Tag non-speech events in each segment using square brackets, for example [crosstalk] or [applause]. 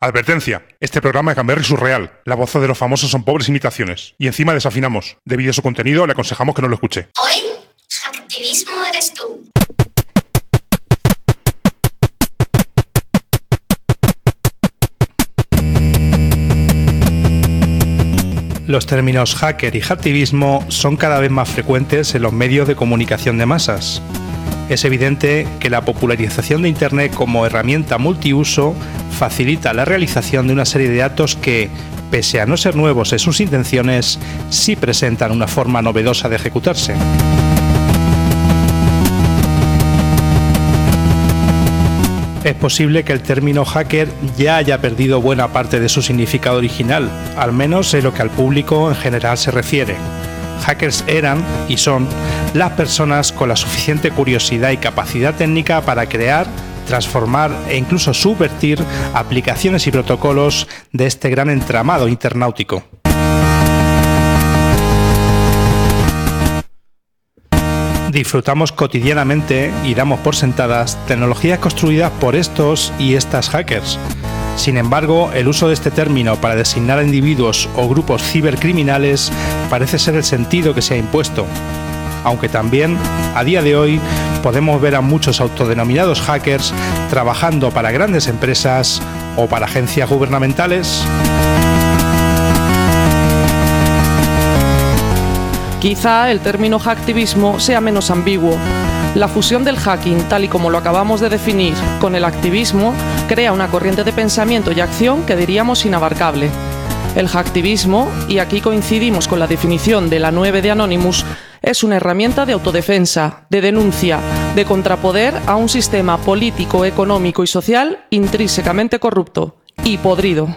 Advertencia. Este programa es Gamberry surreal. La voz de los famosos son pobres imitaciones. Y encima desafinamos. Debido a su contenido, le aconsejamos que no lo escuche. Hoy, activismo eres tú. Los términos hacker y hacktivismo son cada vez más frecuentes en los medios de comunicación de masas. Es evidente que la popularización de Internet como herramienta multiuso facilita la realización de una serie de actos que, pese a no ser nuevos en sus intenciones, sí presentan una forma novedosa de ejecutarse. Es posible que el término hacker ya haya perdido buena parte de su significado original, al menos en lo que al público en general se refiere. Hackers eran y son las personas con la suficiente curiosidad y capacidad técnica para crear, transformar e incluso subvertir aplicaciones y protocolos de este gran entramado internautico. disfrutamos cotidianamente y damos por sentadas tecnologías construidas por estos y estas hackers. Sin embargo, el uso de este término para designar a individuos o grupos cibercriminales parece ser el sentido que se ha impuesto. Aunque también, a día de hoy, podemos ver a muchos autodenominados hackers trabajando para grandes empresas o para agencias gubernamentales. Quizá el término hacktivismo sea menos ambiguo. La fusión del hacking, tal y como lo acabamos de definir, con el activismo, crea una corriente de pensamiento y acción que diríamos inabarcable. El hacktivismo, y aquí coincidimos con la definición de la 9 de Anonymous, es una herramienta de autodefensa, de denuncia, de contrapoder a un sistema político, económico y social intrínsecamente corrupto y podrido.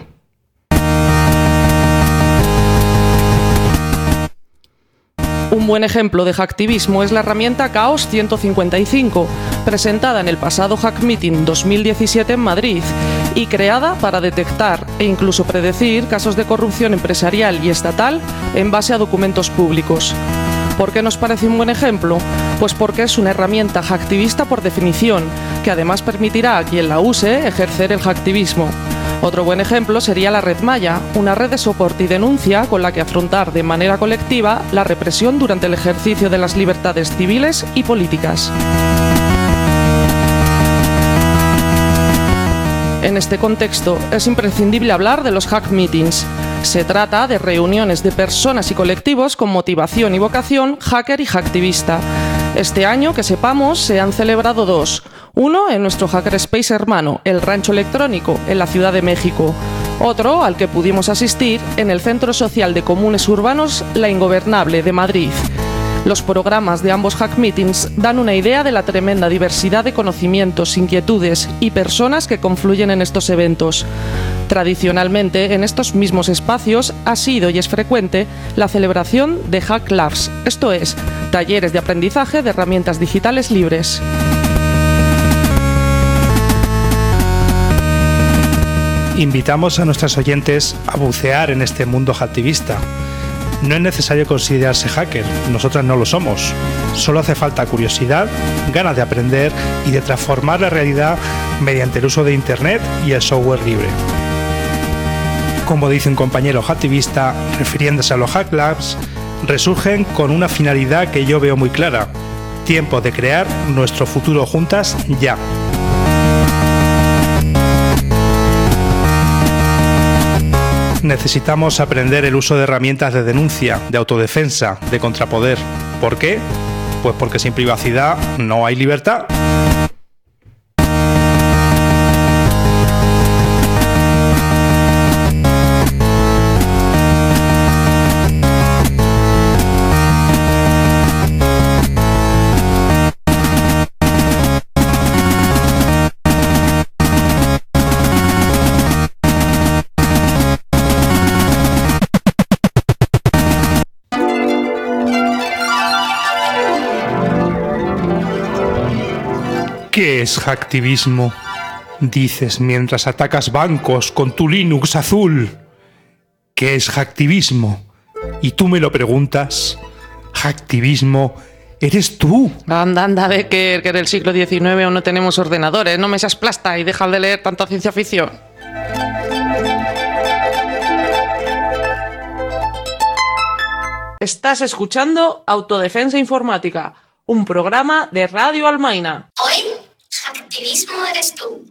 Un buen ejemplo de hacktivismo es la herramienta Chaos 155, presentada en el pasado Hack Meeting 2017 en Madrid y creada para detectar e incluso predecir casos de corrupción empresarial y estatal en base a documentos públicos. ¿Por qué nos parece un buen ejemplo? Pues porque es una herramienta hacktivista por definición, que además permitirá a quien la use ejercer el hacktivismo. Otro buen ejemplo sería la red Maya, una red de soporte y denuncia con la que afrontar de manera colectiva la represión durante el ejercicio de las libertades civiles y políticas. En este contexto es imprescindible hablar de los hack meetings. Se trata de reuniones de personas y colectivos con motivación y vocación hacker y hacktivista. Este año, que sepamos, se han celebrado dos. Uno en nuestro Hackerspace hermano, el Rancho Electrónico, en la Ciudad de México. Otro, al que pudimos asistir, en el Centro Social de Comunes Urbanos La Ingobernable de Madrid. Los programas de ambos hack meetings dan una idea de la tremenda diversidad de conocimientos, inquietudes y personas que confluyen en estos eventos. Tradicionalmente, en estos mismos espacios ha sido y es frecuente la celebración de Hack Labs, esto es, talleres de aprendizaje de herramientas digitales libres. Invitamos a nuestros oyentes a bucear en este mundo hacktivista. No es necesario considerarse hacker, nosotras no lo somos. Solo hace falta curiosidad, ganas de aprender y de transformar la realidad mediante el uso de Internet y el software libre. Como dice un compañero hacktivista, refiriéndose a los Hack Labs, resurgen con una finalidad que yo veo muy clara. Tiempo de crear nuestro futuro juntas ya. necesitamos aprender el uso de herramientas de denuncia, de autodefensa, de contrapoder. ¿Por qué? Pues porque sin privacidad no hay libertad. Es hacktivismo? Dices mientras atacas bancos con tu Linux azul. ¿Qué es hacktivismo? Y tú me lo preguntas. Hacktivismo eres tú. Anda, anda, Becker, que en el siglo XIX aún no tenemos ordenadores. No me seas plasta y deja de leer tanta ciencia ficción. Estás escuchando Autodefensa Informática, un programa de Radio Almaina. Hoy, activismo eres tú.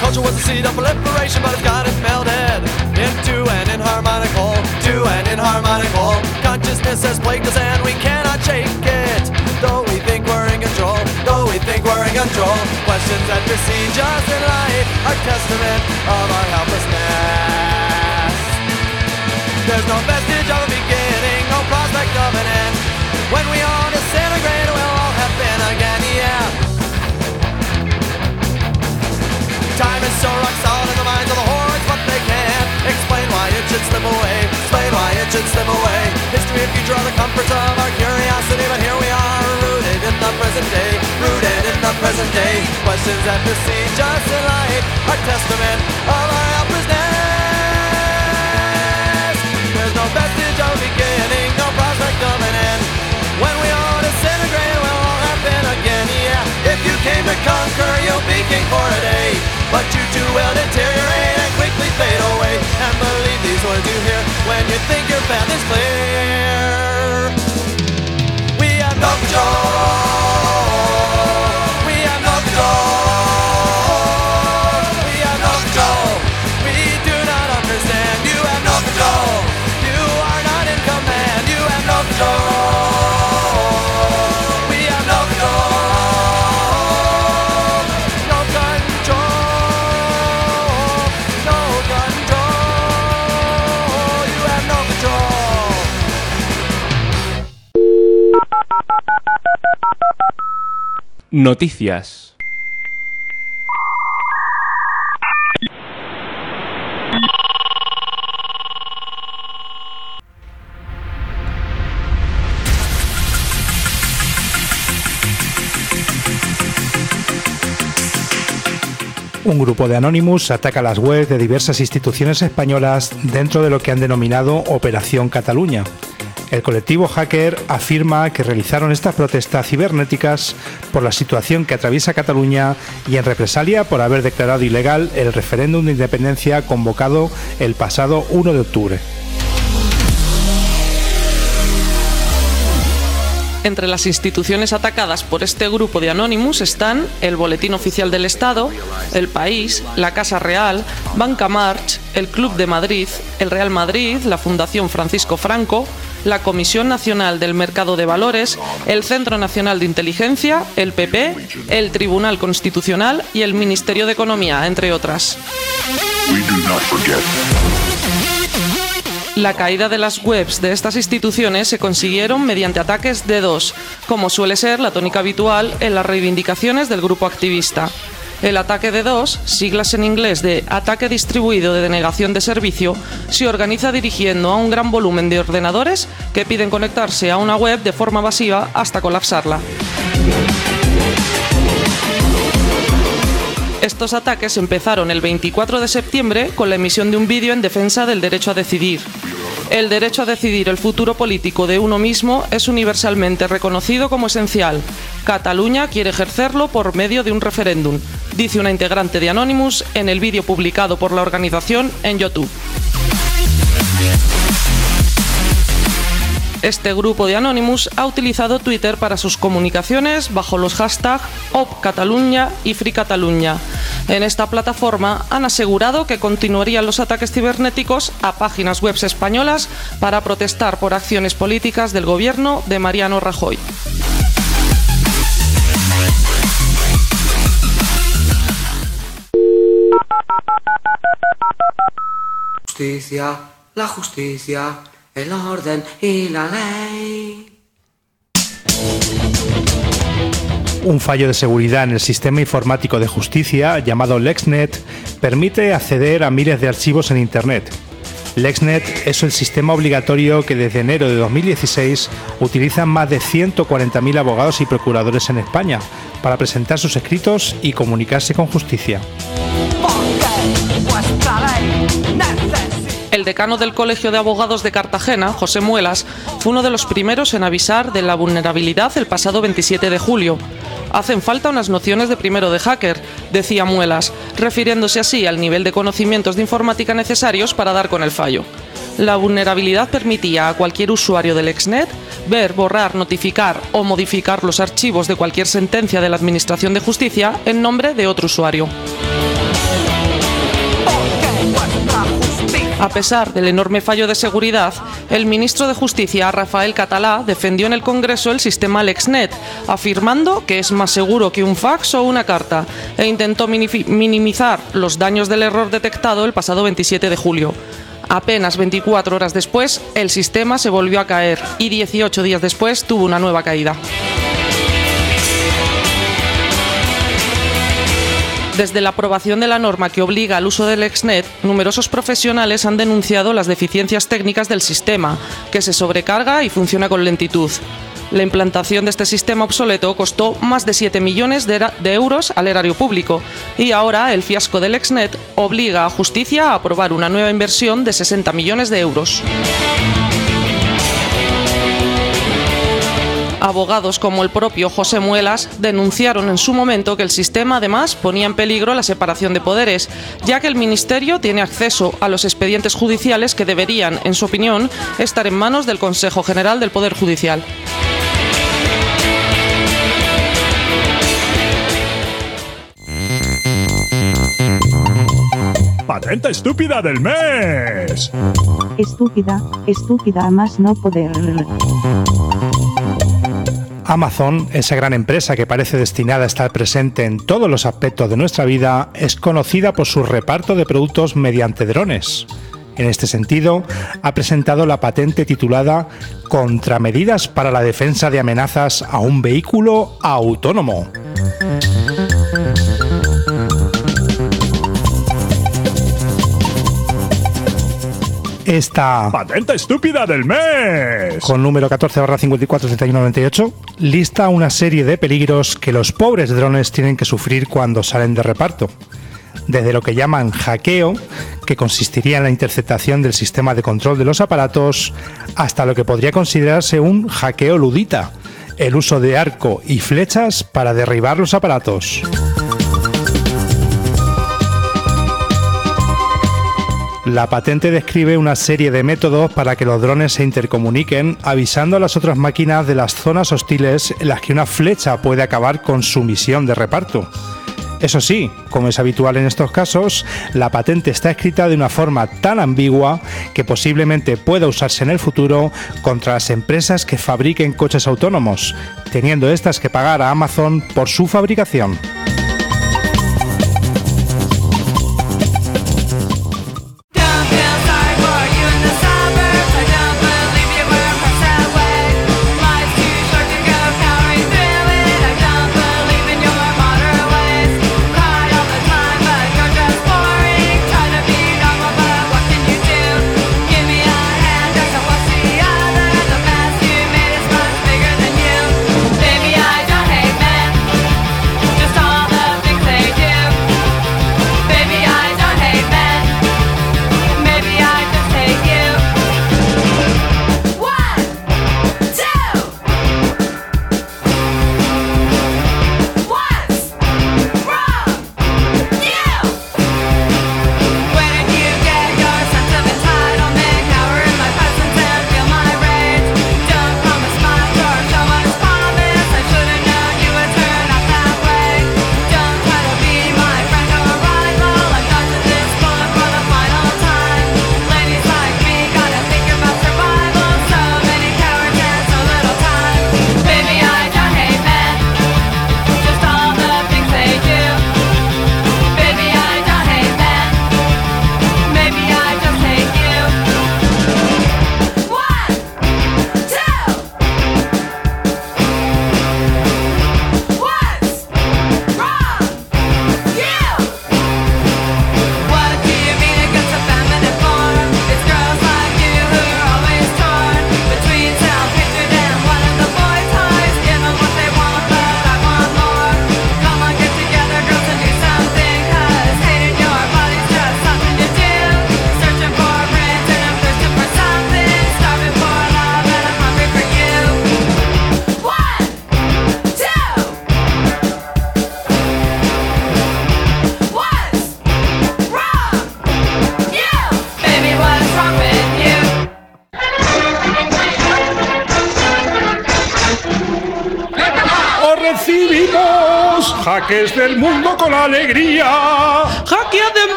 Culture was the seed of proliferation, but it's got it melted into an inharmonic whole, to an inharmonic. Consciousness has plagued us and we cannot shake it. Though we think we're in control, though we think we're in control. Questions that besiege us in life are testament of our helplessness. There's no vestige of a beginning, no of an end. When we all disintegrate, we'll all have been again, yeah. Time is so rock solid in the minds of the hordes, but they can't explain why it should slip away. Explain why it should slip away. History and future are the comforts of our curiosity, but here we are, rooted in the present day. Rooted in the present day. Questions that besiege us in life are testament of our came to conquer, you'll be king for a day. But you too will deteriorate and quickly fade away. And believe these words you hear when you think your path is clear. We have no control. We have no control. We have no control. We do not understand. You have. You are not in command. You have. Noticias. Un grupo de Anonymous ataca las webs de diversas instituciones españolas dentro de lo que han denominado Operación Cataluña. El colectivo hacker afirma que realizaron estas protestas cibernéticas por la situación que atraviesa Cataluña y en represalia por haber declarado ilegal el referéndum de independencia convocado el pasado 1 de octubre. Entre las instituciones atacadas por este grupo de Anonymous están el Boletín Oficial del Estado, El País, la Casa Real, Banca March, el Club de Madrid, el Real Madrid, la Fundación Francisco Franco, la Comisión Nacional del Mercado de Valores, el Centro Nacional de Inteligencia, el PP, el Tribunal Constitucional y el Ministerio de Economía, entre otras. La caída de las webs de estas instituciones se consiguieron mediante ataques DDoS, como suele ser la tónica habitual en las reivindicaciones del grupo activista. El ataque DDoS, siglas en inglés de ataque distribuido de denegación de servicio, se organiza dirigiendo a un gran volumen de ordenadores que piden conectarse a una web de forma masiva hasta colapsarla. Estos ataques empezaron el 24 de septiembre con la emisión de un vídeo en defensa del derecho a decidir. El derecho a decidir el futuro político de uno mismo es universalmente reconocido como esencial. Cataluña quiere ejercerlo por medio de un referéndum, dice una integrante de Anonymous en el vídeo publicado por la organización en YouTube. Este grupo de Anonymous ha utilizado Twitter para sus comunicaciones bajo los hashtags OpCataluña y FreeCataluña. En esta plataforma han asegurado que continuarían los ataques cibernéticos a páginas web españolas para protestar por acciones políticas del gobierno de Mariano Rajoy. Justicia, la justicia, el orden y la ley. Un fallo de seguridad en el sistema informático de justicia llamado LexNet permite acceder a miles de archivos en Internet. LexNet es el sistema obligatorio que desde enero de 2016 utilizan más de 140.000 abogados y procuradores en España para presentar sus escritos y comunicarse con justicia. El decano del Colegio de Abogados de Cartagena, José Muelas, fue uno de los primeros en avisar de la vulnerabilidad el pasado 27 de julio. Hacen falta unas nociones de primero de hacker, decía Muelas, refiriéndose así al nivel de conocimientos de informática necesarios para dar con el fallo. La vulnerabilidad permitía a cualquier usuario del Exnet ver, borrar, notificar o modificar los archivos de cualquier sentencia de la Administración de Justicia en nombre de otro usuario. A pesar del enorme fallo de seguridad, el ministro de Justicia, Rafael Catalá, defendió en el Congreso el sistema LexNet, afirmando que es más seguro que un fax o una carta, e intentó minimizar los daños del error detectado el pasado 27 de julio. Apenas 24 horas después, el sistema se volvió a caer y 18 días después tuvo una nueva caída. Desde la aprobación de la norma que obliga al uso del Exnet, numerosos profesionales han denunciado las deficiencias técnicas del sistema, que se sobrecarga y funciona con lentitud. La implantación de este sistema obsoleto costó más de 7 millones de, euros al erario público y ahora el fiasco del Exnet obliga a Justicia a aprobar una nueva inversión de 60 millones de euros. Abogados como el propio José Muelas denunciaron en su momento que el sistema además ponía en peligro la separación de poderes, ya que el Ministerio tiene acceso a los expedientes judiciales que deberían, en su opinión, estar en manos del Consejo General del Poder Judicial. Patente estúpida del mes. Estúpida, estúpida más no poder. Amazon, esa gran empresa que parece destinada a estar presente en todos los aspectos de nuestra vida, es conocida por su reparto de productos mediante drones. En este sentido, ha presentado la patente titulada Contramedidas para la defensa de amenazas a un vehículo autónomo. Esta patente estúpida del mes con número 14 54 98 lista una serie de peligros que los pobres drones tienen que sufrir cuando salen de reparto. Desde lo que llaman hackeo, que consistiría en la interceptación del sistema de control de los aparatos, hasta lo que podría considerarse un hackeo ludita, el uso de arco y flechas para derribar los aparatos. La patente describe una serie de métodos para que los drones se intercomuniquen, avisando a las otras máquinas de las zonas hostiles en las que una flecha puede acabar con su misión de reparto. Eso sí, como es habitual en estos casos, la patente está escrita de una forma tan ambigua que posiblemente pueda usarse en el futuro contra las empresas que fabriquen coches autónomos, teniendo estas que pagar a Amazon por su fabricación.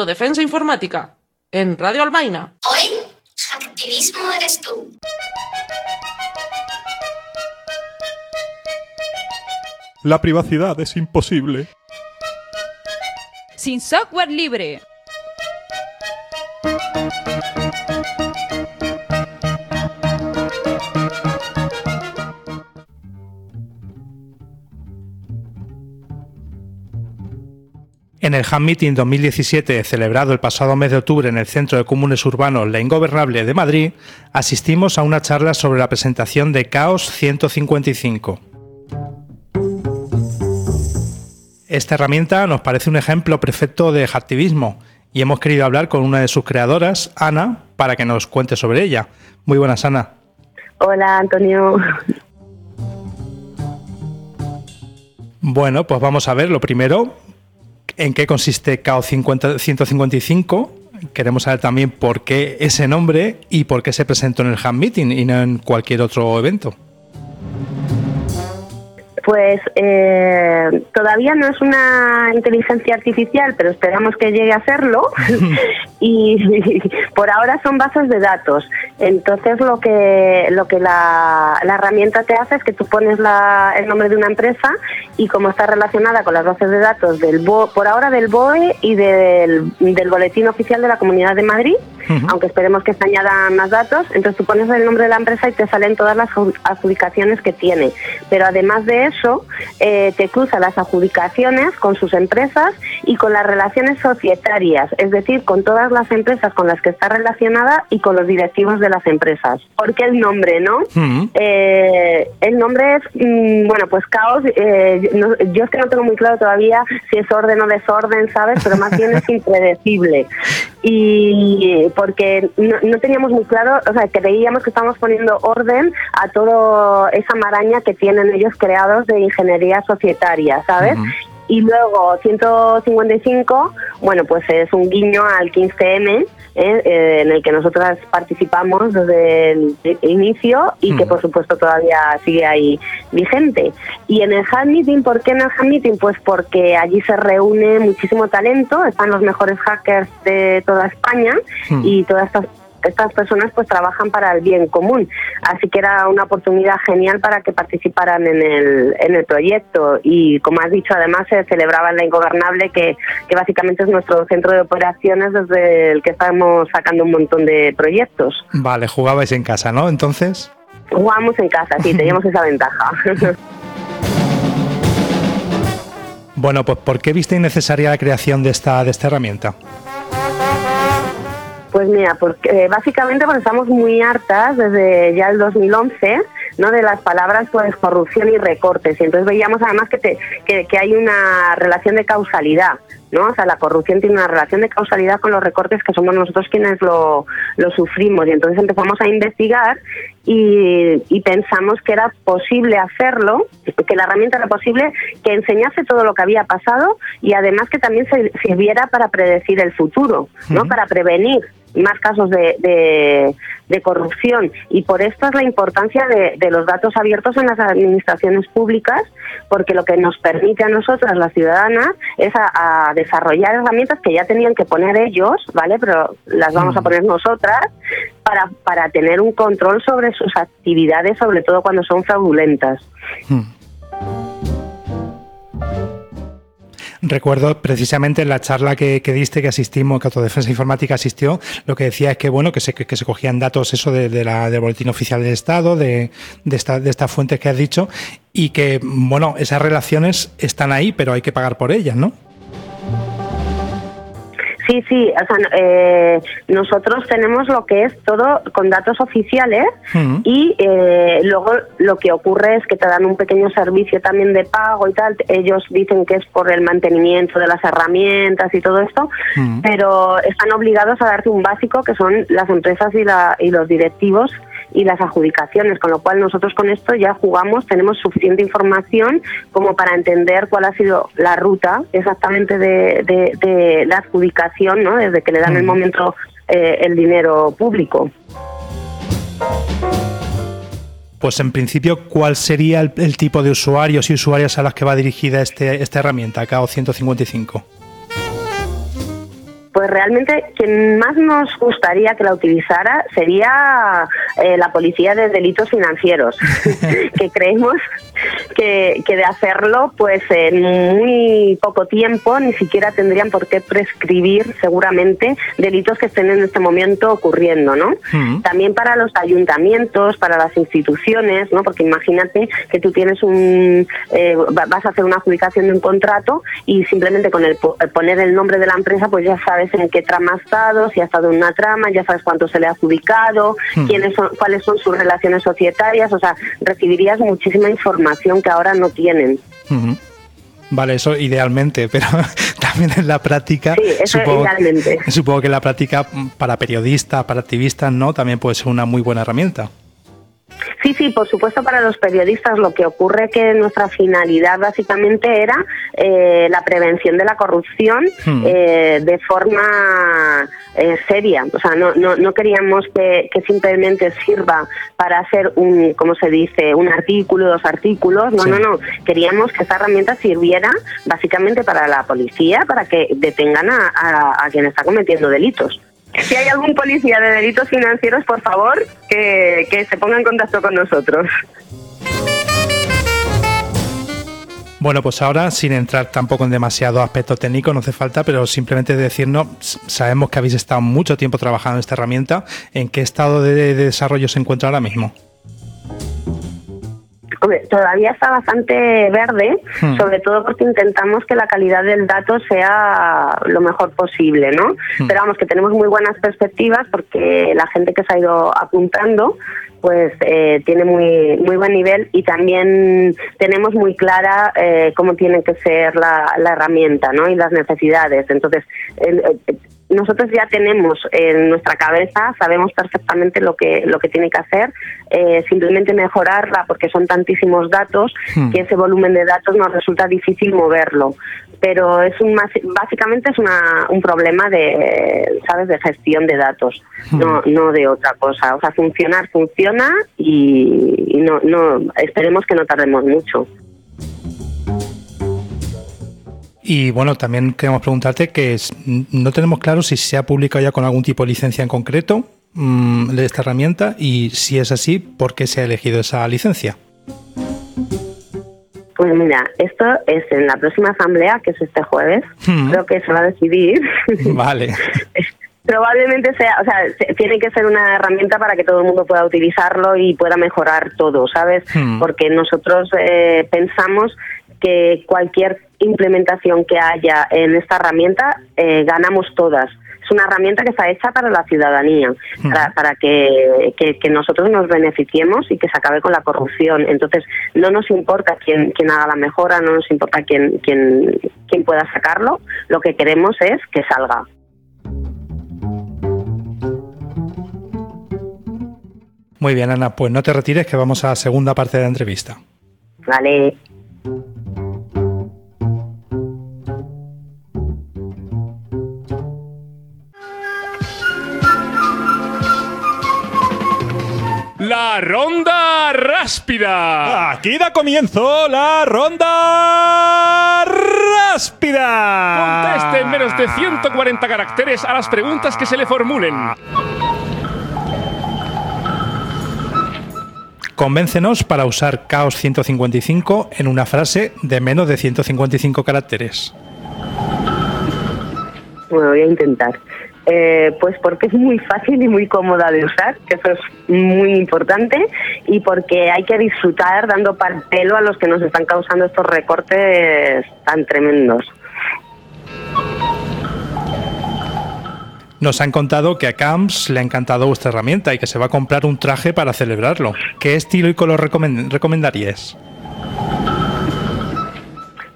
Autodefensa Informática, en Radio Albaina. Hoy, activismo eres tú. La privacidad es imposible. Sin software libre. En el Ham Meeting 2017, celebrado el pasado mes de octubre en el Centro de Comunes Urbanos La Ingobernable de Madrid, asistimos a una charla sobre la presentación de Chaos 155. Esta herramienta nos parece un ejemplo perfecto de hacktivismo y hemos querido hablar con una de sus creadoras, Ana, para que nos cuente sobre ella. Muy buenas, Ana. Hola, Antonio. Bueno, pues vamos a ver lo primero, en qué consiste CAO 50 155. Queremos saber también por qué ese nombre y por qué se presentó en el Ham Meeting y no en cualquier otro evento. Pues eh, todavía no es una inteligencia artificial, pero esperamos que llegue a serlo. [laughs] [laughs] y por ahora son bases de datos. Entonces lo que lo que la, la herramienta te hace es que tú pones la, el nombre de una empresa y como está relacionada con las bases de datos del BO, por ahora del BOE y del, del boletín oficial de la Comunidad de Madrid, aunque esperemos que se añadan más datos, entonces tú pones el nombre de la empresa y te salen todas las adjudicaciones que tiene. Pero además de eso, eh, te cruza las adjudicaciones con sus empresas y con las relaciones societarias, es decir, con todas las empresas con las que está relacionada y con los directivos de las empresas. ¿Por qué el nombre, no? eh, el nombre es, mm, bueno, pues caos. Eh, no, yo es que no tengo muy claro todavía si es orden o desorden, ¿sabes? Pero más bien es [laughs] impredecible. Y porque no, no, teníamos muy claro, o sea, creíamos que estábamos poniendo orden a toda esa maraña que tienen ellos creados de ingeniería societaria, ¿sabes? Uh -huh. Y luego 155, bueno, pues es un guiño al 15M, ¿eh? Eh, en el que nosotras participamos desde el inicio y que por supuesto todavía sigue ahí vigente. Y en el Hack Meeting, ¿por qué en el Hack Meeting? Pues porque allí se reúne muchísimo talento, están los mejores hackers de toda España y todas estas estas personas pues trabajan para el bien común. Así que era una oportunidad genial para que participaran en el, en el proyecto. Y como has dicho, además se celebraba en la Ingobernable, que, que básicamente es nuestro centro de operaciones desde el que estamos sacando un montón de proyectos. Vale, jugabais en casa, ¿no? Entonces. Jugamos en casa, sí, [laughs] teníamos esa ventaja. bueno, pues ¿por qué viste innecesaria la creación de esta, de esta herramienta? Mira, porque eh, básicamente porque estamos muy hartas desde ya el 2011 ¿no? de las palabras pues corrupción y recortes y entonces veíamos además que, te, que, que, hay una relación de causalidad no o sea la corrupción tiene una relación de causalidad con los recortes que somos nosotros quienes lo, lo sufrimos y entonces empezamos a investigar y, y, pensamos que era posible hacerlo que la herramienta era posible que enseñase todo lo que había pasado y además que también se sirviera para predecir el futuro no uh -huh. para prevenir más casos de, de, de, corrupción. Y por esto es la importancia de, de, los datos abiertos en las administraciones públicas porque lo que nos permite a nosotras las ciudadanas es a, a desarrollar herramientas que ya tenían que poner ellos vale pero las vamos a poner nosotras para, para tener un control sobre sus actividades sobre todo cuando son fraudulentas. Hmm. Recuerdo precisamente en la charla que, que, diste, que asistimos, que Autodefensa Informática asistió, lo que decía es que bueno, que se, que se cogían datos eso de, de la, del boletín oficial del Estado, de, de, esta, de estas fuentes que has dicho, y que bueno, esas relaciones están ahí, pero hay que pagar por ellas, ¿no? Sí, sí, o sea, eh, nosotros tenemos lo que es todo con datos oficiales uh -huh. y eh, luego lo que ocurre es que te dan un pequeño servicio también de pago y tal. Ellos dicen que es por el mantenimiento de las herramientas y todo esto, uh -huh. pero están obligados a darte un básico que son las empresas y, la, y los directivos y las adjudicaciones, con lo cual nosotros con esto ya jugamos, tenemos suficiente información como para entender cuál ha sido la ruta exactamente de, de- de la adjudicación, ¿no? desde que le dan el momento eh, el dinero público. Pues en principio, ¿cuál sería el, el tipo de usuarios y usuarias a las que va dirigida este, esta herramienta, KO 155? Pues realmente quien más nos gustaría que la utilizara sería eh, la policía de delitos financieros, [laughs] que creemos que, que de hacerlo, pues en muy poco tiempo ni siquiera tendrían por qué prescribir seguramente delitos que estén en este momento ocurriendo, ¿no? Mm. También para los ayuntamientos, para las instituciones, ¿no? Porque imagínate que tú tienes un, eh, va- vas a hacer una adjudicación de un contrato y simplemente con el po- poner el nombre de la empresa, pues ya sabes en qué trama ha estado, si ha estado en una trama, ya sabes cuánto se le ha adjudicado, Hmm. quiénes son, cuáles son sus relaciones societarias, o sea, recibirías muchísima información que ahora no tienen. Vale, eso idealmente, [laughs] pero también en la práctica. Sí, eso idealmente. Supongo que en la práctica para periodistas, para activistas, ¿no? También puede ser una muy buena herramienta. Sí, sí, por supuesto para los periodistas lo que ocurre que nuestra finalidad básicamente era eh, la prevención de la corrupción Hmm. eh, de forma eh, seria. O sea, no, no, no queríamos que, que simplemente sirva para hacer un, ¿cómo se dice?, un artículo, dos artículos. No, Sí. no, no. Queríamos que esta herramienta sirviera básicamente para la policía, para que detengan a, a- a quien está cometiendo delitos. Si hay algún policía de delitos financieros, por favor, que, que se ponga en contacto con nosotros. Bueno, pues ahora, sin entrar tampoco en demasiado aspecto técnico, no hace falta, pero simplemente decirnos, sabemos que habéis estado mucho tiempo trabajando en esta herramienta, ¿en qué estado de desarrollo se encuentra ahora mismo? Hombre, todavía está bastante verde, Hmm. sobre todo porque intentamos que la calidad del dato sea lo mejor posible, ¿no? Hmm. Pero vamos, que tenemos muy buenas perspectivas porque la gente que se ha ido apuntando pues eh, tiene muy muy buen nivel y también tenemos muy clara eh, cómo tiene que ser la, la herramienta ¿no? y las necesidades. Entonces, el- el- nosotros ya tenemos en nuestra cabeza, sabemos perfectamente lo que lo que tiene que hacer, eh, simplemente mejorarla porque son tantísimos datos Hmm. que ese volumen de datos nos resulta difícil moverlo. Pero es un básicamente es una, un problema de sabes de gestión de datos, no no de otra cosa. O sea, funcionar funciona y, y no no esperemos que no tardemos mucho. Y bueno, también queremos preguntarte que es- no tenemos claro si se ha publicado ya con algún tipo de licencia en concreto mm, de esta herramienta y si es así, ¿por qué se ha elegido esa licencia? Pues mira, esto es en la próxima asamblea, que es este jueves. Hmm. Creo que se va a decidir. [laughs] Vale. [laughs] Probablemente sea, o sea, se- tiene que ser una herramienta para que todo el mundo pueda utilizarlo y pueda mejorar todo, ¿sabes? Hmm. Porque nosotros eh, pensamos que cualquier implementación que haya en esta herramienta eh, ganamos todas. Es una herramienta que está hecha para la ciudadanía, para, para que, que- que nosotros nos beneficiemos y que se acabe con la corrupción. Entonces, no nos importa quién, quién haga la mejora, no nos importa quién, quién, quién pueda sacarlo, lo que queremos es que salga. Muy bien, Ana, pues no te retires que vamos a la segunda parte de la entrevista. Vale. La ronda ráspida. Aquí da comienzo la ronda ráspida. Conteste en menos de 140 caracteres a las preguntas que se le formulen. Convéncenos para usar Chaos 155 en una frase de menos de 155 caracteres. Bueno, voy a intentar. Eh, pues porque es muy fácil y muy cómoda de usar, que eso es muy importante, y porque hay que disfrutar dando pelo a los que nos están causando estos recortes tan tremendos. Nos han contado que a Camps le ha encantado vuestra herramienta y que se va a comprar un traje para celebrarlo. ¿Qué estilo y color recomen- recomendaríais?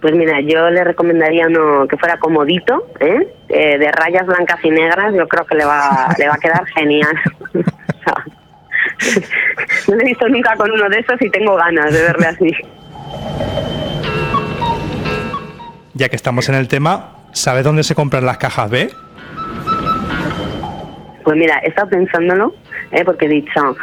Pues mira, yo le recomendaría uno que fuera comodito, ¿eh? Eh, de rayas blancas y negras, yo creo que le va, [laughs] le va a quedar genial. [laughs] No lo he visto nunca con uno de esos y tengo ganas de verle así. Ya que estamos en el tema, ¿sabe dónde se compran las cajas B? Pues mira, he estado pensándolo, ¿eh? porque he dicho,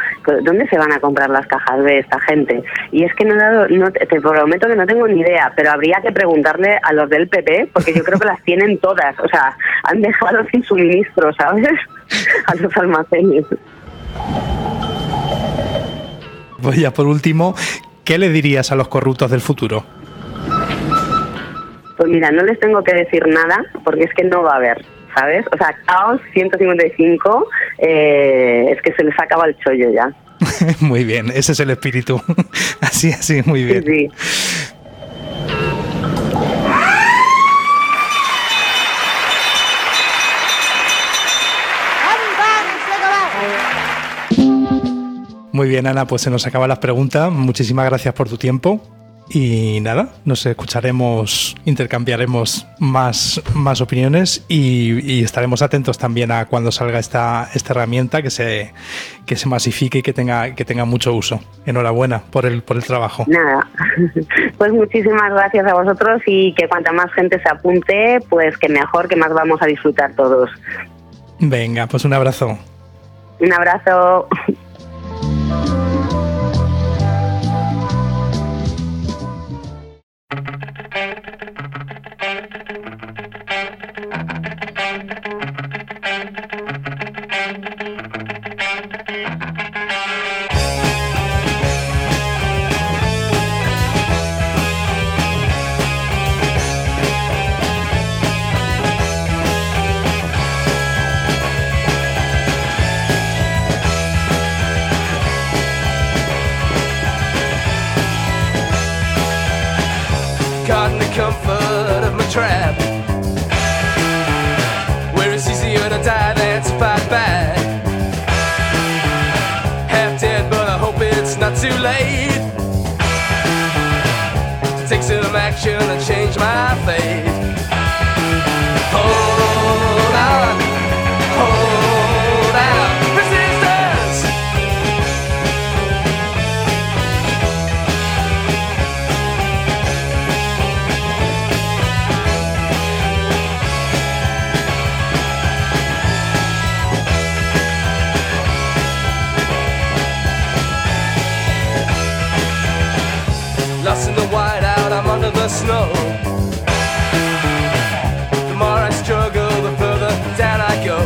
¿dónde se van a comprar las cajas de esta gente? Y es que no he dado, no, te prometo que no tengo ni idea, pero habría que preguntarle a los del PP, porque yo creo que las tienen todas, o sea, han dejado sin suministro, ¿sabes? [laughs] A los almacenes. Pues ya por último, ¿qué le dirías a los corruptos del futuro? Pues mira, no les tengo que decir nada, porque es que no va a haber, ¿sabes? O sea, Caos 155, eh, es que se les acaba el chollo ya. [laughs] muy bien, ese es el espíritu. [laughs] así, así, muy bien. Sí, sí. Muy bien, Ana, pues se nos acaban las preguntas. Muchísimas gracias por tu tiempo. Y nada, nos escucharemos, intercambiaremos más, más opiniones y, y estaremos atentos también a cuando salga esta, esta herramienta que se, que se masifique y que tenga, que tenga mucho uso. Enhorabuena por el, por el trabajo. Nada, [laughs] pues muchísimas gracias a vosotros y que cuanta más gente se apunte, pues que mejor, que más vamos a disfrutar todos. Venga, pues un abrazo. Un abrazo. [laughs] easier to to fight back. Half dead, but I hope it's not too late. To take some action and change my fate. Snow. The more I struggle, the further down I go.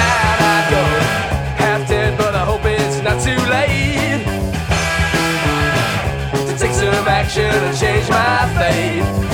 Down I go. Half dead, but I hope it's not too late. To take some action and change my fate.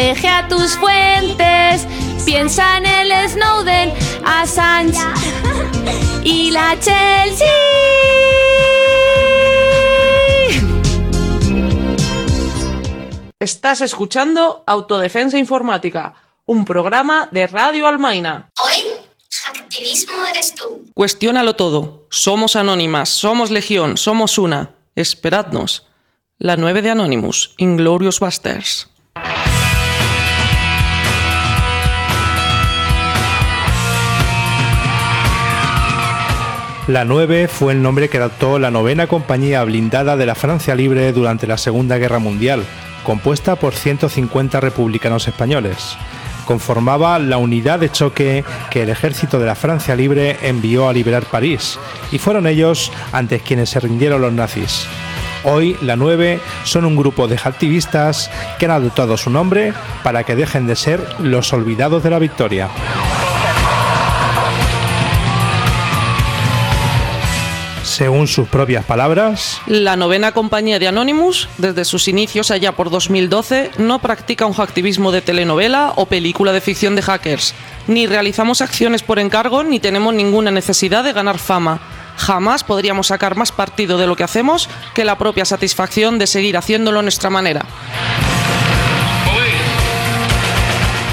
Protege a tus fuentes. Piensa en el Snowden, Assange y la Chelsea. Estás escuchando Autodefensa Informática, un programa de Radio Almaina. Hoy, activismo eres tú. Cuestiónalo todo. Somos anónimas, somos legión, somos una. Esperadnos. La 9 de Anonymous, Inglorious Busters. La 9 fue el nombre que adoptó la novena compañía blindada de la Francia Libre durante la Segunda Guerra Mundial, compuesta por 150 republicanos españoles. Conformaba la unidad de choque que el ejército de la Francia Libre envió a liberar París, y fueron ellos antes quienes se rindieron los nazis. Hoy, la 9 son un grupo de activistas que han adoptado su nombre para que dejen de ser los olvidados de la victoria. Según sus propias palabras, La novena compañía de Anonymous, desde sus inicios allá por 2012, no practica un hacktivismo de telenovela o película de ficción de hackers. Ni realizamos acciones por encargo ni tenemos ninguna necesidad de ganar fama. Jamás podríamos sacar más partido de lo que hacemos que la propia satisfacción de seguir haciéndolo nuestra manera.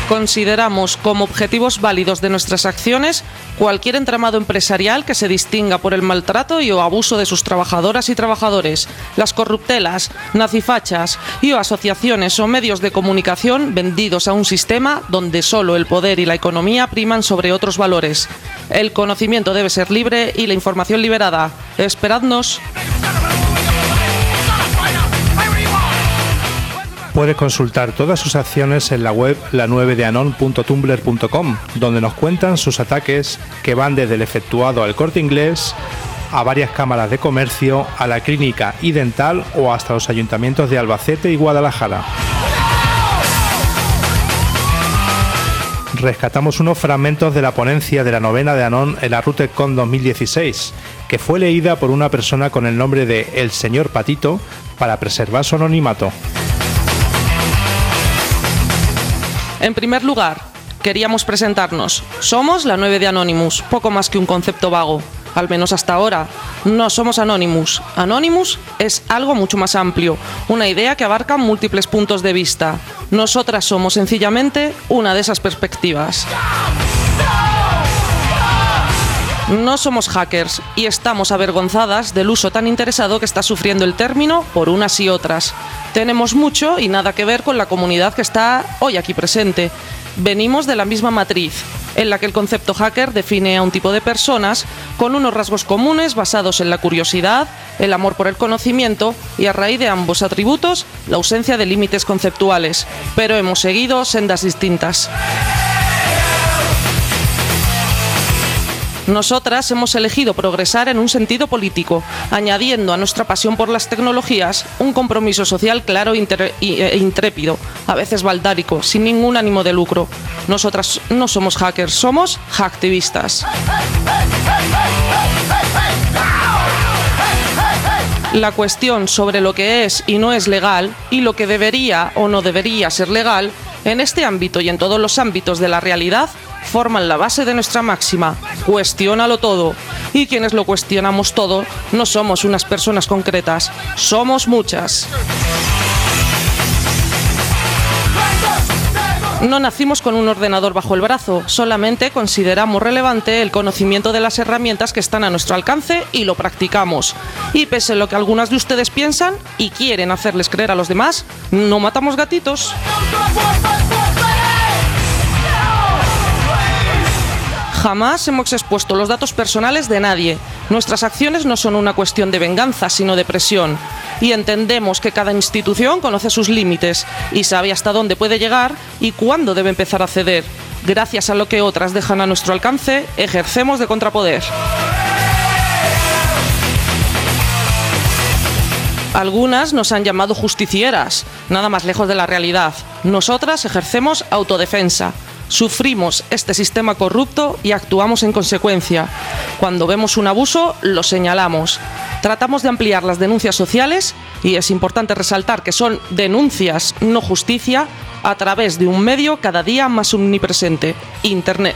Consideramos como objetivos válidos de nuestras acciones cualquier entramado empresarial que se distinga por el maltrato y o abuso de sus trabajadoras y trabajadores, las corruptelas, nazifachas y o asociaciones o medios de comunicación vendidos a un sistema donde solo el poder y la economía priman sobre otros valores. El conocimiento debe ser libre y la información liberada. Esperadnos. Puedes consultar todas sus acciones en la web la9deanon.tumblr.com, donde nos cuentan sus ataques que van desde el efectuado al corte inglés a varias cámaras de comercio, a la clínica y dental o hasta los ayuntamientos de Albacete y Guadalajara. Rescatamos unos fragmentos de la ponencia de la novena de Anon en la RuteCon 2016, que fue leída por una persona con el nombre de El Señor Patito para preservar su anonimato. En primer lugar, queríamos presentarnos. Somos la 9 de Anonymous, poco más que un concepto vago. Al menos hasta ahora. No somos Anonymous. Anonymous es algo mucho más amplio, una idea que abarca múltiples puntos de vista. Nosotras somos sencillamente una de esas perspectivas. No somos hackers y estamos avergonzadas del uso tan interesado que está sufriendo el término por unas y otras. Tenemos mucho y nada que ver con la comunidad que está hoy aquí presente. Venimos de la misma matriz, en la que el concepto hacker define a un tipo de personas con unos rasgos comunes basados en la curiosidad, el amor por el conocimiento y a raíz de ambos atributos la ausencia de límites conceptuales. Pero hemos seguido sendas distintas. Nosotras hemos elegido progresar en un sentido político, añadiendo a nuestra pasión por las tecnologías un compromiso social claro e intrépido, a veces baldárico, sin ningún ánimo de lucro. Nosotras no somos hackers, somos hacktivistas. La cuestión sobre lo que es y no es legal y lo que debería o no debería ser legal en este ámbito y en todos los ámbitos de la realidad forman la base de nuestra máxima, cuestiónalo todo. Y quienes lo cuestionamos todo no somos unas personas concretas, somos muchas. No nacimos con un ordenador bajo el brazo, solamente consideramos relevante el conocimiento de las herramientas que están a nuestro alcance y lo practicamos. Y pese a lo que algunas de ustedes piensan y quieren hacerles creer a los demás, no matamos gatitos. Jamás hemos expuesto los datos personales de nadie. Nuestras acciones no son una cuestión de venganza, sino de presión. Y entendemos que cada institución conoce sus límites y sabe hasta dónde puede llegar y cuándo debe empezar a ceder. Gracias a lo que otras dejan a nuestro alcance, ejercemos de contrapoder. Algunas nos han llamado justicieras, nada más lejos de la realidad. Nosotras ejercemos autodefensa. Sufrimos este sistema corrupto y actuamos en consecuencia. Cuando vemos un abuso, lo señalamos. Tratamos de ampliar las denuncias sociales y es importante resaltar que son denuncias, no justicia, a través de un medio cada día más omnipresente, Internet.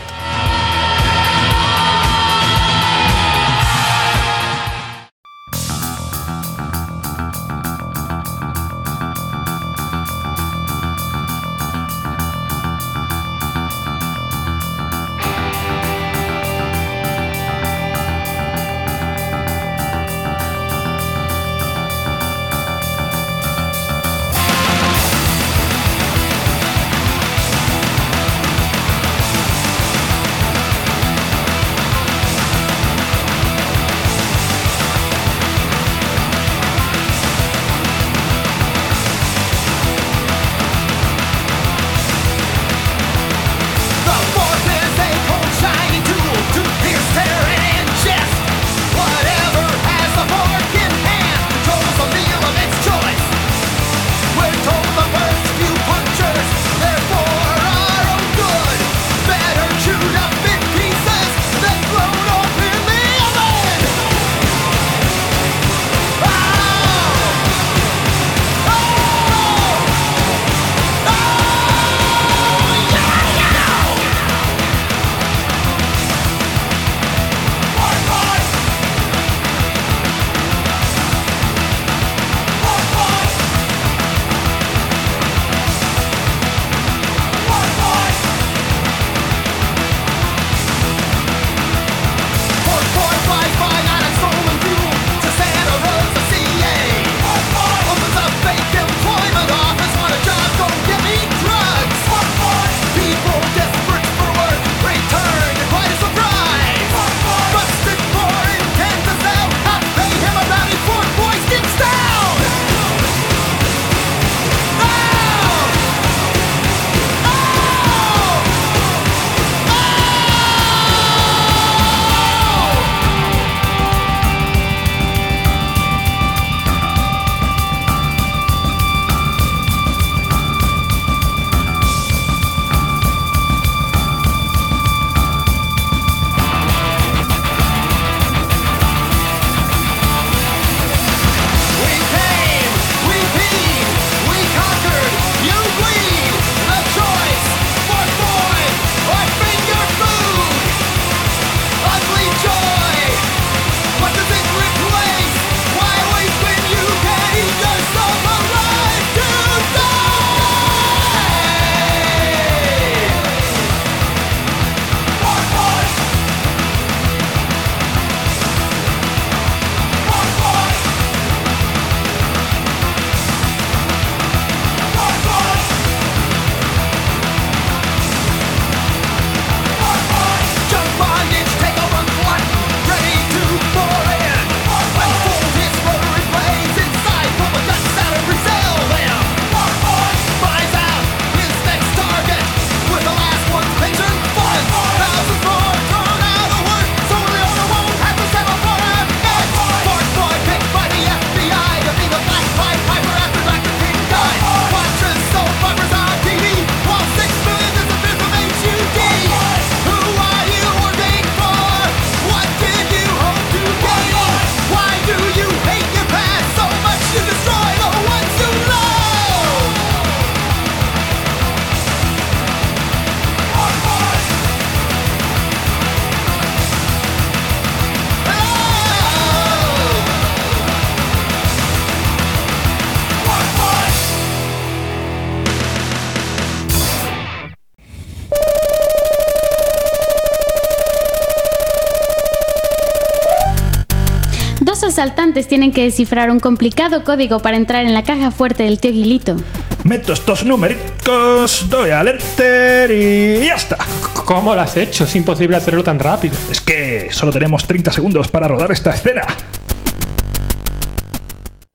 Asaltantes tienen que descifrar un complicado código para entrar en la caja fuerte del tío Guilito. Meto estos numéricos, doy al enter y ya está. ¿Cómo lo has hecho? Es imposible hacerlo tan rápido. Es que solo tenemos 30 segundos para rodar esta escena.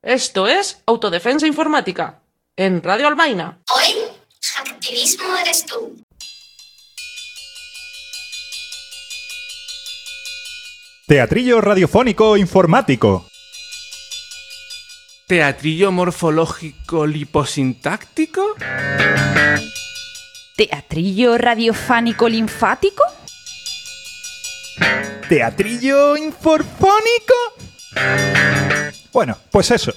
Esto es Autodefensa Informática, en Radio Albaina. Hoy, activismo eres tú. Teatrillo radiofónico informático. ¿Teatrillo morfológico liposintáctico? ¿Teatrillo radiofánico linfático? ¿Teatrillo inforfónico? Bueno, pues eso.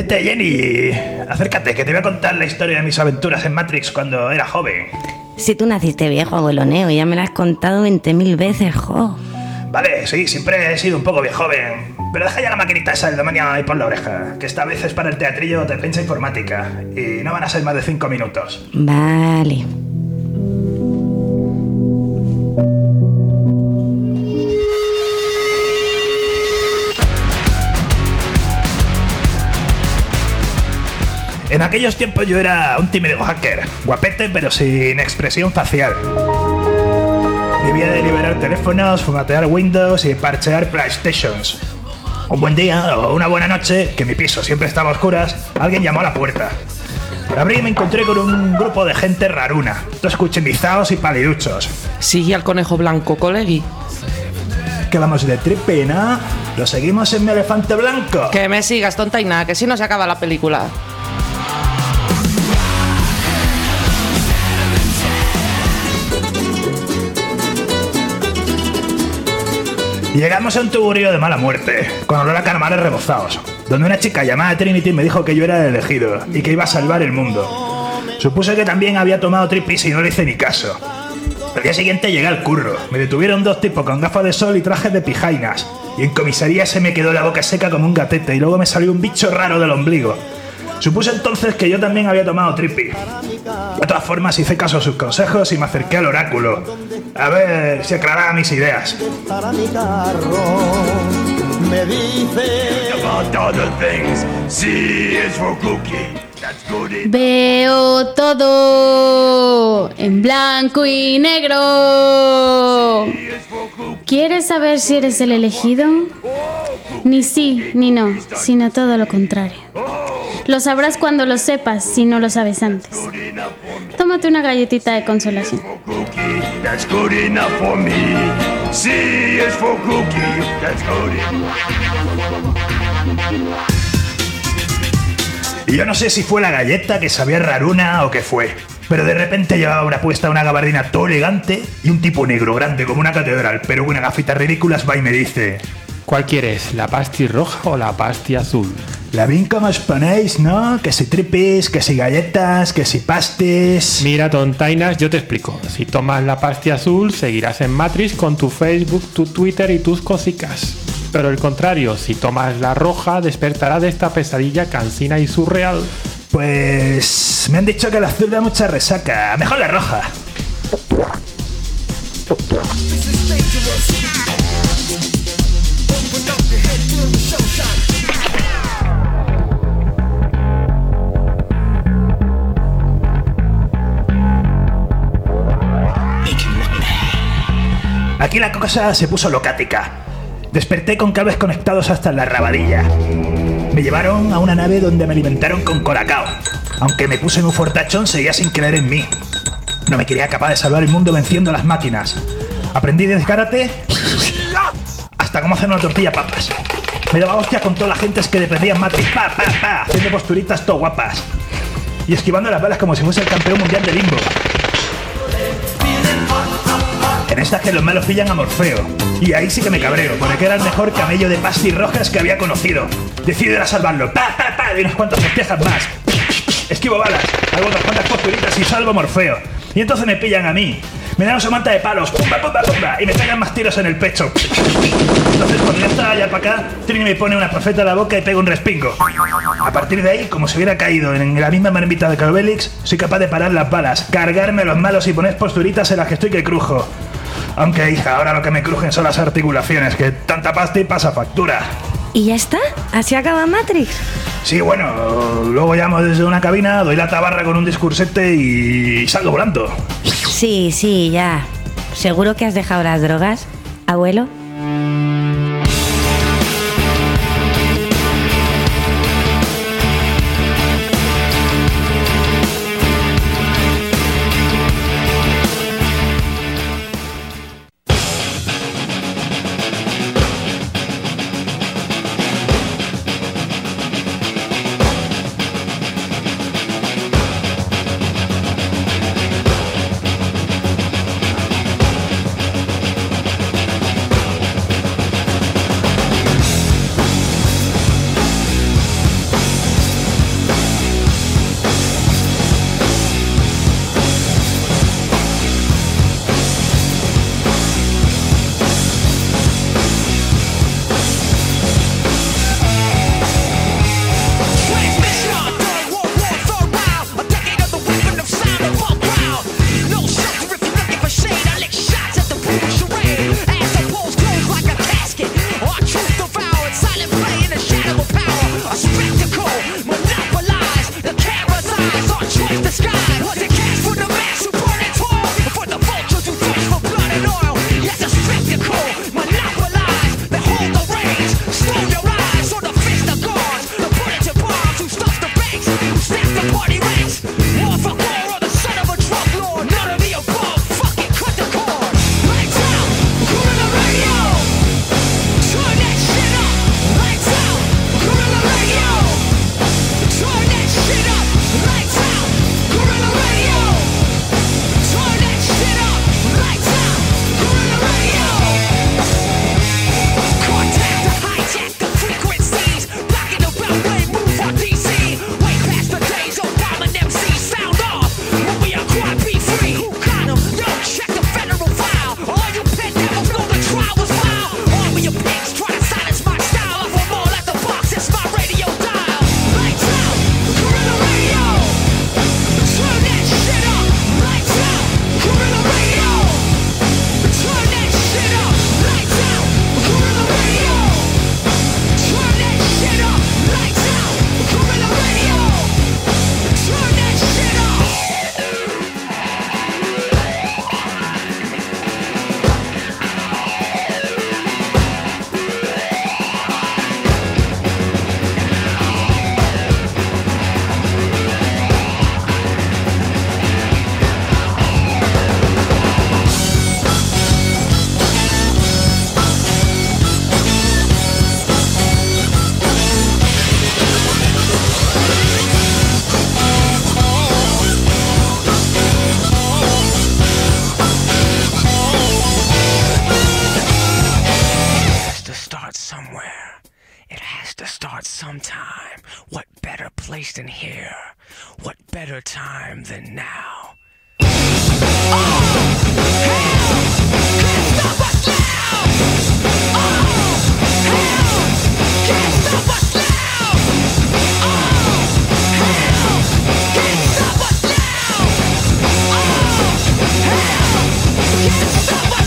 Vete, Jenny. Acércate, que te voy a contar la historia de mis aventuras en Matrix cuando era joven. Si tú naciste viejo, abuelo Neo, ya me lo has contado 20.000 veces, jo. Vale, sí, siempre he sido un poco viejo joven. Pero deja ya la maquinita esa del demonio ahí por la oreja. Que esta vez es para el teatrillo de prensa informática. Y no van a ser más de 5 minutos. Vale. En aquellos tiempos yo era un tímido hacker, guapete pero sin expresión facial. Vivía de liberar teléfonos, formatear Windows y parchear PlayStations. Un buen día o una buena noche, que mi piso siempre estaba a oscuras, alguien llamó a la puerta. Abrí y me encontré con un grupo de gente raruna, todos cuchimizados y paliduchos. Sigue al conejo blanco, colegui. Que vamos de tripe, ¿no? Lo seguimos en mi elefante blanco. Que me sigas, tonta y nada, que si no se acaba la película. Llegamos a un tugurio de mala muerte, con olor a calamares rebozados, donde una chica llamada Trinity me dijo que yo era el elegido y que iba a salvar el mundo. Supuse que también había tomado tripis y no le hice ni caso. Al día siguiente llegué al curro. Me detuvieron dos tipos con gafas de sol y trajes de pijainas. Y en comisaría se me quedó la boca seca como un gatete y luego me salió un bicho raro del ombligo. Supuse entonces que yo también había tomado tripi. De todas formas hice caso a sus consejos y me acerqué al oráculo. A ver si aclaraba mis ideas. Para mi carro me dice Veo todo en blanco y negro. ¿Quieres saber si eres el elegido? Ni sí ni no, sino todo lo contrario. Lo sabrás cuando lo sepas si no lo sabes antes. Tómate una galletita de consolación. Y yo no sé si fue la galleta que sabía raruna o qué fue. Pero de repente llevaba una puesta una gabardina todo elegante y un tipo negro grande como una catedral, pero con unas gafitas ridículas va y me dice... ¿Cuál quieres? ¿La pasti roja o la pasti azul? La bien como os ponéis, ¿no? Que si tripis, que si galletas, que si pastes... Mira, tontainas, yo te explico. Si tomas la pasti azul, seguirás en Matrix con tu Facebook, tu Twitter y tus cosicas. Pero el contrario, si tomas la roja, despertará de esta pesadilla cansina y surreal. Pues... me han dicho que la azul da mucha resaca. Mejor la roja. Aquí la cosa se puso locática. Desperté con cables conectados hasta la rabadilla. Me llevaron a una nave donde me alimentaron con colacao. Aunque me puse en un fortachón, seguía sin creer en mí. No me quería capaz de salvar el mundo venciendo las máquinas. Aprendí desde karate hasta cómo hacer una tortilla papas. Me daba hostia con toda la gente que dependían Matrix, pa, pa, pa, haciendo posturitas todo guapas. Y esquivando las balas como si fuese el campeón mundial de limbo. En estas que los malos pillan a Morfeo. Y ahí sí que me cabreo, porque era el mejor camello de pastis rojas que había conocido. Decido ir a salvarlo. ¡Pa, pa, pa! De unas cuantas hostias más. Esquivo balas, hago unas cuantas posturitas y salvo a Morfeo. Y entonces me pillan a mí. me dan su manta de palos, pumba, pumba, y me pegan más tiros en el pecho. Entonces, cuando ya está allá para acá, Trini me pone una profeta en la boca y pega un respingo. A partir de ahí, como si hubiera caído en la misma marmita de Calvelix, soy capaz de parar las balas, cargarme a los malos y poner posturitas en las que estoy que crujo. Aunque, hija, ahora lo que me crujen son las articulaciones, que tanta pasta y pasa factura. ¿Y ya está? ¿Así acaba Matrix? Sí, bueno, luego llamo desde una cabina, doy la tabarra con un discursete y salgo volando. Sí, sí, ya. ¿Seguro que has dejado las drogas, abuelo? placed in here. What better time than now? Oh, hell, can't stop us now! Oh, hell, can't stop us now! Oh, hell, can't stop us now! Oh, hell, can't stop us now!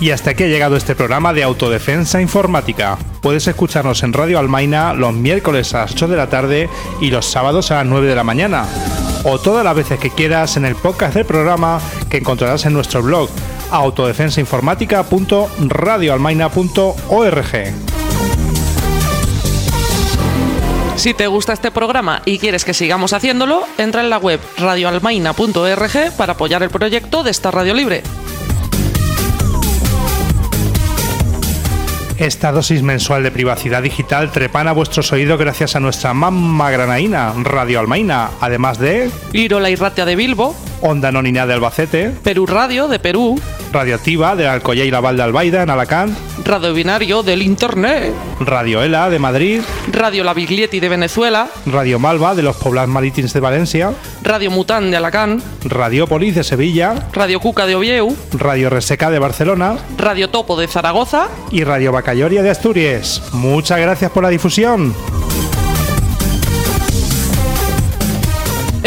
Y hasta aquí ha llegado este programa de autodefensa informática. Puedes escucharnos en Radio Almaina los miércoles a las 8 de la tarde y los sábados a las 9 de la mañana. O todas las veces que quieras en el podcast del programa que encontrarás en nuestro blog autodefensainformática.radioalmaina.org. Si te gusta este programa y quieres que sigamos haciéndolo, entra en la web radioalmaina.org para apoyar el proyecto de esta radio libre. Esta dosis mensual de privacidad digital trepana vuestros oídos gracias a nuestra mamma granaína, Radio Almaina, además de... Irola y Ratia de Bilbo, Onda Anónima de Albacete, Perú Radio de Perú, Radioactiva de Alcoyá y la Val de Albaida en Alacant, Radio Binario del Internet, Radio Ela de Madrid, Radio La Biglietti de Venezuela, Radio Malva de los Poblados Marítims de Valencia, Radio Mután de Alacant, Radiopolis de Sevilla, Radio Cuca de Ovieu, Radio Reseca de Barcelona. Radio Topo de Zaragoza. Y Radio Bacayoria de Asturias. Muchas gracias por la difusión.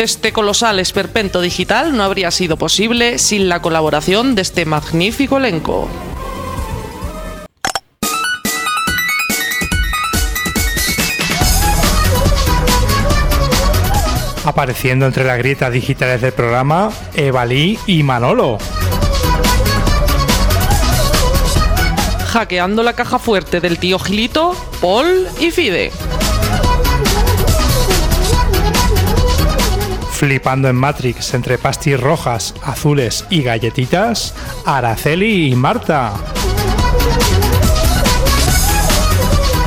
Este colosal esperpento digital no habría sido posible sin la colaboración de este magnífico elenco. Apareciendo entre las grietas digitales del programa, Evalí y Manolo. Hackeando la caja fuerte del tío Gilito, Paul y Fide. Flipando en Matrix entre pastis rojas, azules y galletitas, Araceli y Marta.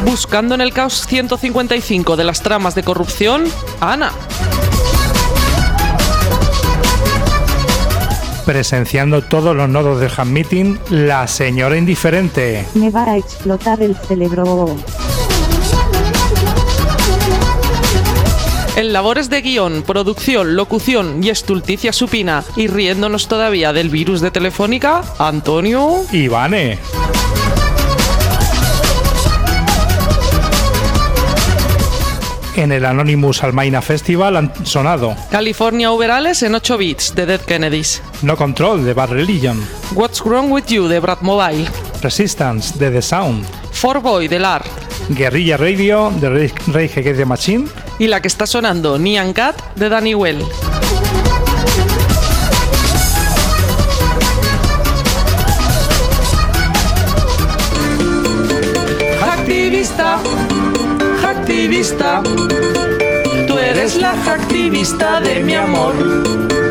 Buscando en el caos 155 de las tramas de corrupción, Ana. Presenciando todos los nodos del Ham Meeting, la señora indiferente. Me va a explotar el cerebro. En labores de guion, producción, locución y estulticia supina y riéndonos todavía del virus de Telefónica, Antonio. Ivane. En el Anonymous Almaina Festival han sonado. California Overales en 8 bits de Dead Kennedys, No Control de Bad Religion, What's Wrong With You de Brad Mobile, Resistance de The Sound, For Boy de LAR Guerrilla Radio de Rage Against the Machine y la que está sonando Nyan Cat de Danny Well. Activista, activista, tú eres la activista de mi amor.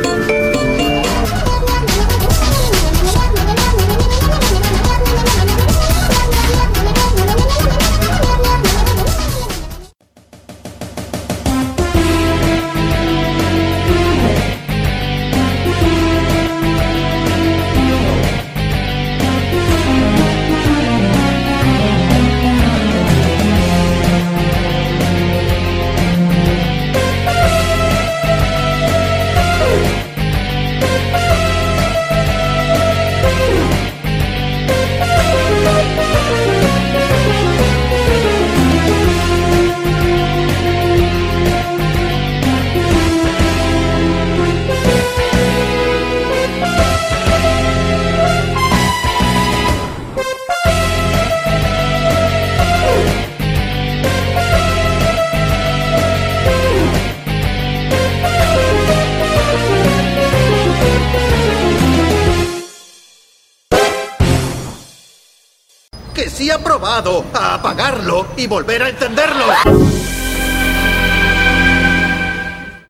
Y volver a encenderlo.